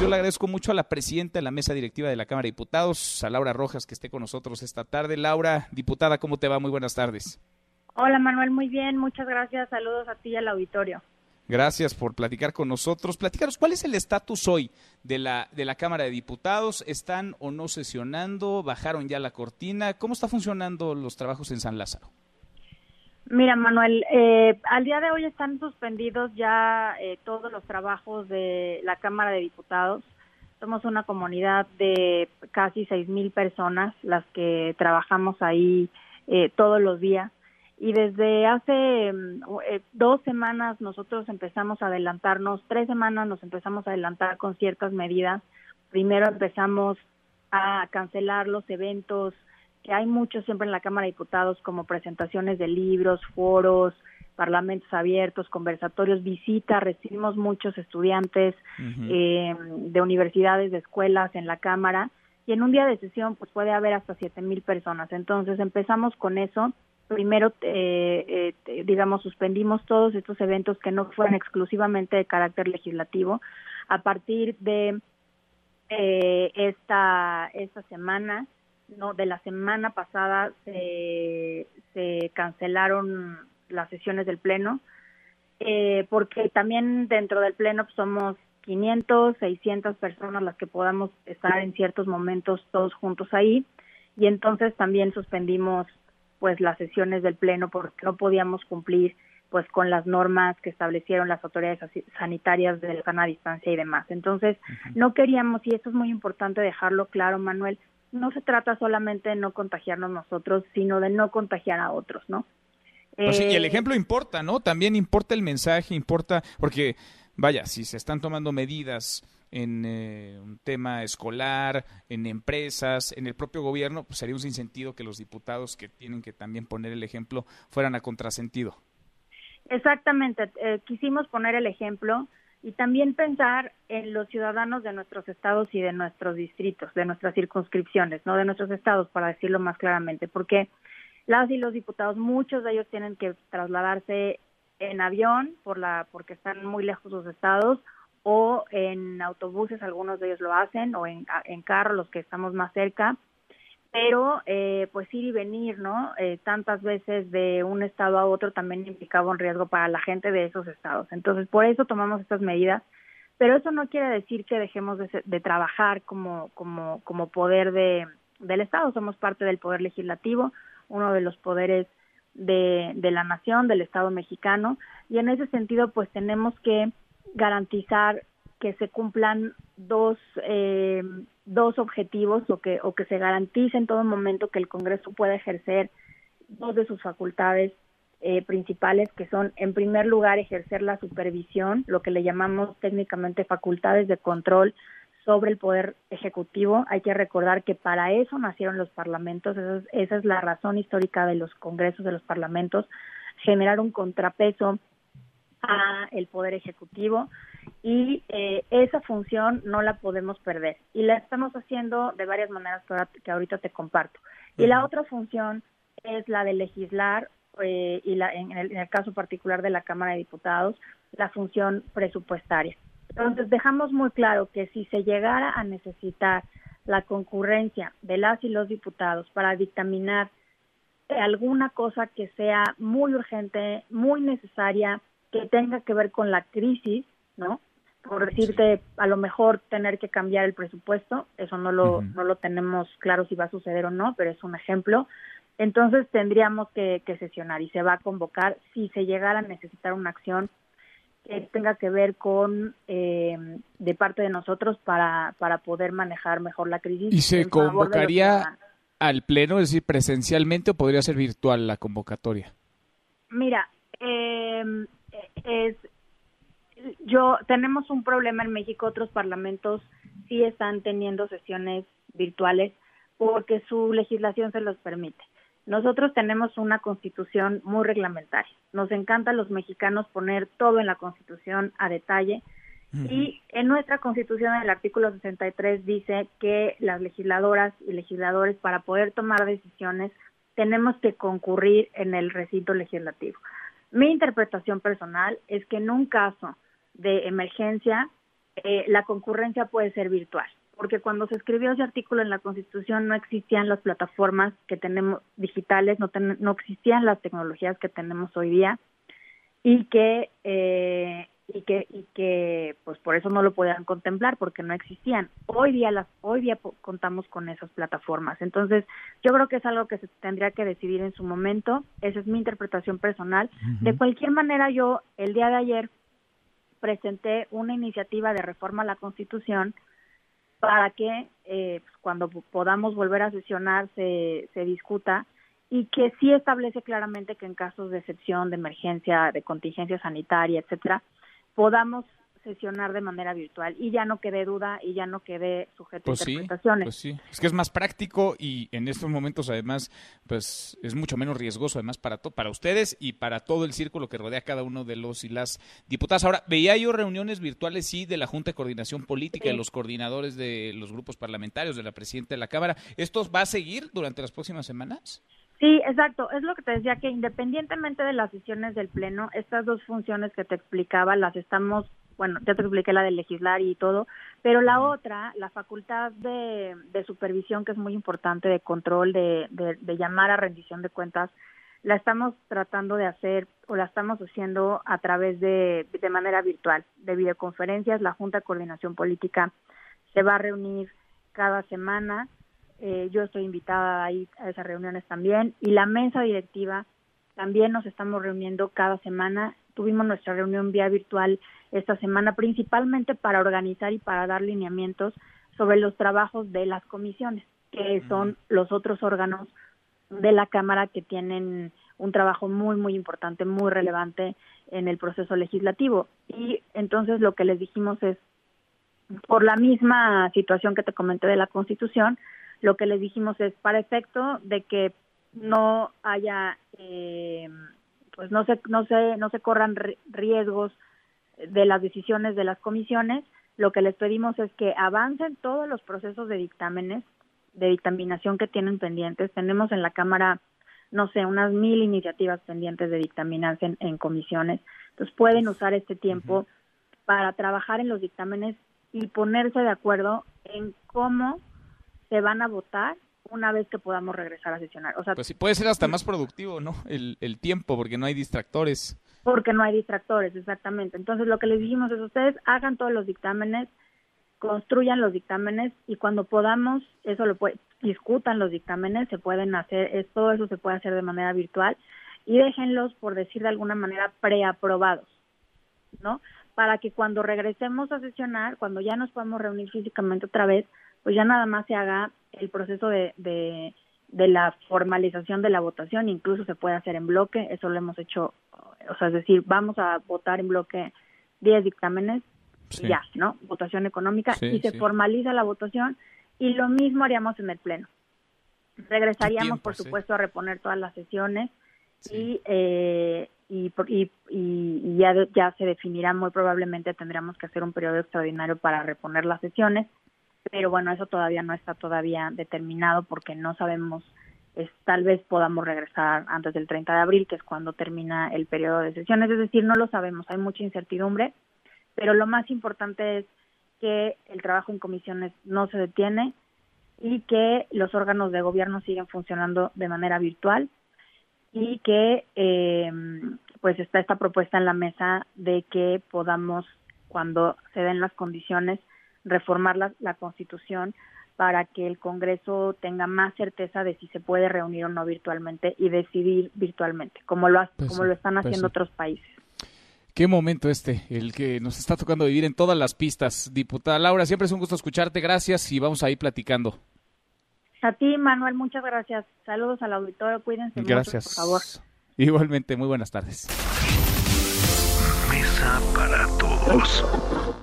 Yo le agradezco mucho a la presidenta de la mesa directiva de la Cámara de Diputados, a Laura Rojas, que esté con nosotros esta tarde. Laura, diputada, ¿cómo te va? Muy buenas tardes. Hola Manuel, muy bien, muchas gracias. Saludos a ti y al auditorio. Gracias por platicar con nosotros. Platicaros, ¿cuál es el estatus hoy de la, de la Cámara de Diputados? ¿Están o no sesionando? ¿Bajaron ya la cortina? ¿Cómo está funcionando los trabajos en San Lázaro? Mira, Manuel, eh, al día de hoy están suspendidos ya eh, todos los trabajos de la Cámara de Diputados. Somos una comunidad de casi seis mil personas las que trabajamos ahí eh, todos los días. Y desde hace mm, dos semanas nosotros empezamos a adelantarnos, tres semanas nos empezamos a adelantar con ciertas medidas. Primero empezamos a cancelar los eventos que hay mucho siempre en la Cámara de Diputados, como presentaciones de libros, foros, parlamentos abiertos, conversatorios, visitas, recibimos muchos estudiantes eh, de universidades, de escuelas en la Cámara, y en un día de sesión pues puede haber hasta siete mil personas. Entonces empezamos con eso. Primero, eh, eh, digamos, suspendimos todos estos eventos que no fueran exclusivamente de carácter legislativo. A partir de esta, esta semana, no de la semana pasada se, se cancelaron las sesiones del pleno eh, porque también dentro del pleno somos 500, 600 personas las que podamos estar en ciertos momentos todos juntos ahí y entonces también suspendimos pues las sesiones del pleno porque no podíamos cumplir pues con las normas que establecieron las autoridades sanitarias de la distancia y demás. Entonces, no queríamos, y eso es muy importante dejarlo claro, Manuel, no se trata solamente de no contagiarnos nosotros, sino de no contagiar a otros, ¿no? Pues sí, y el eh, ejemplo importa, ¿no? También importa el mensaje, importa, porque, vaya, si se están tomando medidas en eh, un tema escolar, en empresas, en el propio gobierno, pues sería un sinsentido que los diputados que tienen que también poner el ejemplo fueran a contrasentido. Exactamente, eh, quisimos poner el ejemplo y también pensar en los ciudadanos de nuestros estados y de nuestros distritos, de nuestras circunscripciones, no de nuestros estados, para decirlo más claramente, porque las y los diputados, muchos de ellos tienen que trasladarse en avión por la porque están muy lejos sus estados o en autobuses, algunos de ellos lo hacen, o en, en carro, los que estamos más cerca, pero eh, pues ir y venir, ¿no? Eh, tantas veces de un estado a otro también implicaba un riesgo para la gente de esos estados. Entonces, por eso tomamos estas medidas, pero eso no quiere decir que dejemos de, trabajar como, como, como poder de, del Estado. Somos parte del poder legislativo, uno de los poderes de, de la nación, del Estado mexicano, y en ese sentido, pues tenemos que garantizar que se cumplan dos eh, dos objetivos o que, o que se garantice en todo momento que el Congreso pueda ejercer dos de sus facultades eh, principales, que son, en primer lugar, ejercer la supervisión, lo que le llamamos técnicamente facultades de control sobre el poder ejecutivo. Hay que recordar que para eso nacieron los parlamentos, esa es, esa es la razón histórica de los congresos, de los parlamentos, generar un contrapeso a el poder ejecutivo y eh, esa función no la podemos perder y la estamos haciendo de varias maneras que, ahorita te comparto. Y la otra función es la de legislar eh, y la, en, el, en el caso particular de la Cámara de Diputados, la función presupuestaria. Entonces dejamos muy claro que si se llegara a necesitar la concurrencia de las y los diputados para dictaminar alguna cosa que sea muy urgente, muy necesaria, que tenga que ver con la crisis, ¿no? Por decirte, a lo mejor tener que cambiar el presupuesto, eso no lo, no lo tenemos claro si va a suceder o no, pero es un ejemplo. Entonces tendríamos que, sesionar y se va a convocar si se llegara a necesitar una acción que tenga que ver con eh, de parte de nosotros para, para poder manejar mejor la crisis. ¿Y se convocaría al pleno, es decir, presencialmente o podría ser virtual la convocatoria? Mira, eh, yo tenemos un problema en México, otros parlamentos sí están teniendo sesiones virtuales porque su legislación se los permite. Nosotros tenemos una constitución muy reglamentaria. Nos encanta a los mexicanos poner todo en la constitución a detalle. Y en nuestra constitución, el artículo 63 dice que las legisladoras y legisladores, para poder tomar decisiones, tenemos que concurrir en el recinto legislativo. Mi interpretación personal es que en un caso de emergencia eh, la concurrencia puede ser virtual, porque cuando se escribió ese artículo en la Constitución no existían las plataformas que tenemos digitales, no, no existían las tecnologías que tenemos hoy día y que eh, y que y que pues por eso no lo podían contemplar porque no existían. Hoy día las hoy día contamos con esas plataformas. Entonces yo creo que es algo que se tendría que decidir en su momento. Esa es mi interpretación personal. De cualquier manera yo el día de ayer presenté una iniciativa de reforma a la Constitución para que eh, pues, cuando podamos volver a sesionar se, se discuta y que sí establece claramente que en casos de excepción, de emergencia, de contingencia sanitaria, etcétera, podamos sesionar de manera virtual y ya no quede duda y ya no quede sujeto a pues interpretaciones. pues sí, es que es más práctico y en estos momentos además pues es mucho menos riesgoso además para para ustedes y para todo el círculo que rodea a cada uno de los y las diputadas. Ahora, veía yo reuniones virtuales sí de la Junta de Coordinación Política, de los coordinadores de los grupos parlamentarios, de la presidenta de la Cámara. ¿Esto va a seguir durante las próximas semanas? Sí, exacto. Es lo que te decía que independientemente de las sesiones del Pleno, estas dos funciones que te explicaba las estamos, bueno, ya te expliqué la de legislar y todo, pero la otra, la facultad de, supervisión, que es muy importante, de control, de, de, llamar a rendición de cuentas, la estamos tratando de hacer o la estamos haciendo a través de, de manera virtual, de videoconferencias. La Junta de Coordinación Política se va a reunir cada semana eh, yo estoy invitada ahí a esas reuniones también y la mesa directiva también nos estamos reuniendo cada semana. Tuvimos nuestra reunión vía virtual esta semana principalmente para organizar y para dar lineamientos sobre los trabajos de las comisiones, que son los otros órganos de la Cámara que tienen un trabajo muy, muy importante, muy relevante en el proceso legislativo. Y entonces lo que les dijimos es, por la misma situación que te comenté de la Constitución, lo que les dijimos es para efecto de que no haya eh, pues no se no se no se corran riesgos de las decisiones de las comisiones. Lo que les pedimos es que avancen todos los procesos de dictámenes de dictaminación que tienen pendientes. Tenemos en la cámara no sé unas mil iniciativas pendientes de dictaminarse en, comisiones. Entonces pueden usar este tiempo para trabajar en los dictámenes y ponerse de acuerdo en cómo se van a votar una vez que podamos regresar a sesionar. O sea, pues sí, puede ser hasta más productivo, ¿no? El, el tiempo, porque no hay distractores. Porque no hay distractores, exactamente. Entonces, lo que les dijimos es, ustedes hagan todos los dictámenes, construyan los dictámenes y cuando podamos, eso lo puede, discutan los dictámenes, se pueden hacer, todo eso se puede hacer de manera virtual y déjenlos, por decir de alguna manera, preaprobados, ¿no? Para que cuando regresemos a sesionar, cuando ya nos podamos reunir físicamente otra vez, pues ya nada más se haga el proceso de, de, la formalización de la votación, incluso se puede hacer en bloque, eso lo hemos hecho, o sea, es decir, vamos a votar en bloque 10 dictámenes, ya, ¿no? Votación económica, y se formaliza la votación, y lo mismo haríamos en el Pleno. Regresaríamos, por supuesto, a reponer todas las sesiones y, eh, y, y, y, ya, ya se definirá, muy probablemente tendríamos que hacer un periodo extraordinario para reponer las sesiones pero bueno, eso todavía no está todavía determinado porque no sabemos, es, tal vez podamos regresar antes del 30 de abril, que es cuando termina el periodo de sesiones, es decir, no lo sabemos, hay mucha incertidumbre, pero lo más importante es que el trabajo en comisiones no se detiene y que los órganos de gobierno siguen funcionando de manera virtual y que eh, pues está esta propuesta en la mesa de que podamos cuando se den las condiciones reformar la, la Constitución para que el Congreso tenga más certeza de si se puede reunir o no virtualmente y decidir virtualmente, como lo, pues como lo están pues haciendo otros países. Qué momento este, el que nos está tocando vivir en todas las pistas. Diputada Laura, siempre es un gusto escucharte, gracias y vamos a ir platicando. A ti, Manuel, muchas gracias. Saludos al auditorio, cuídense gracias. por favor. Igualmente, muy buenas tardes. Mesa para todos.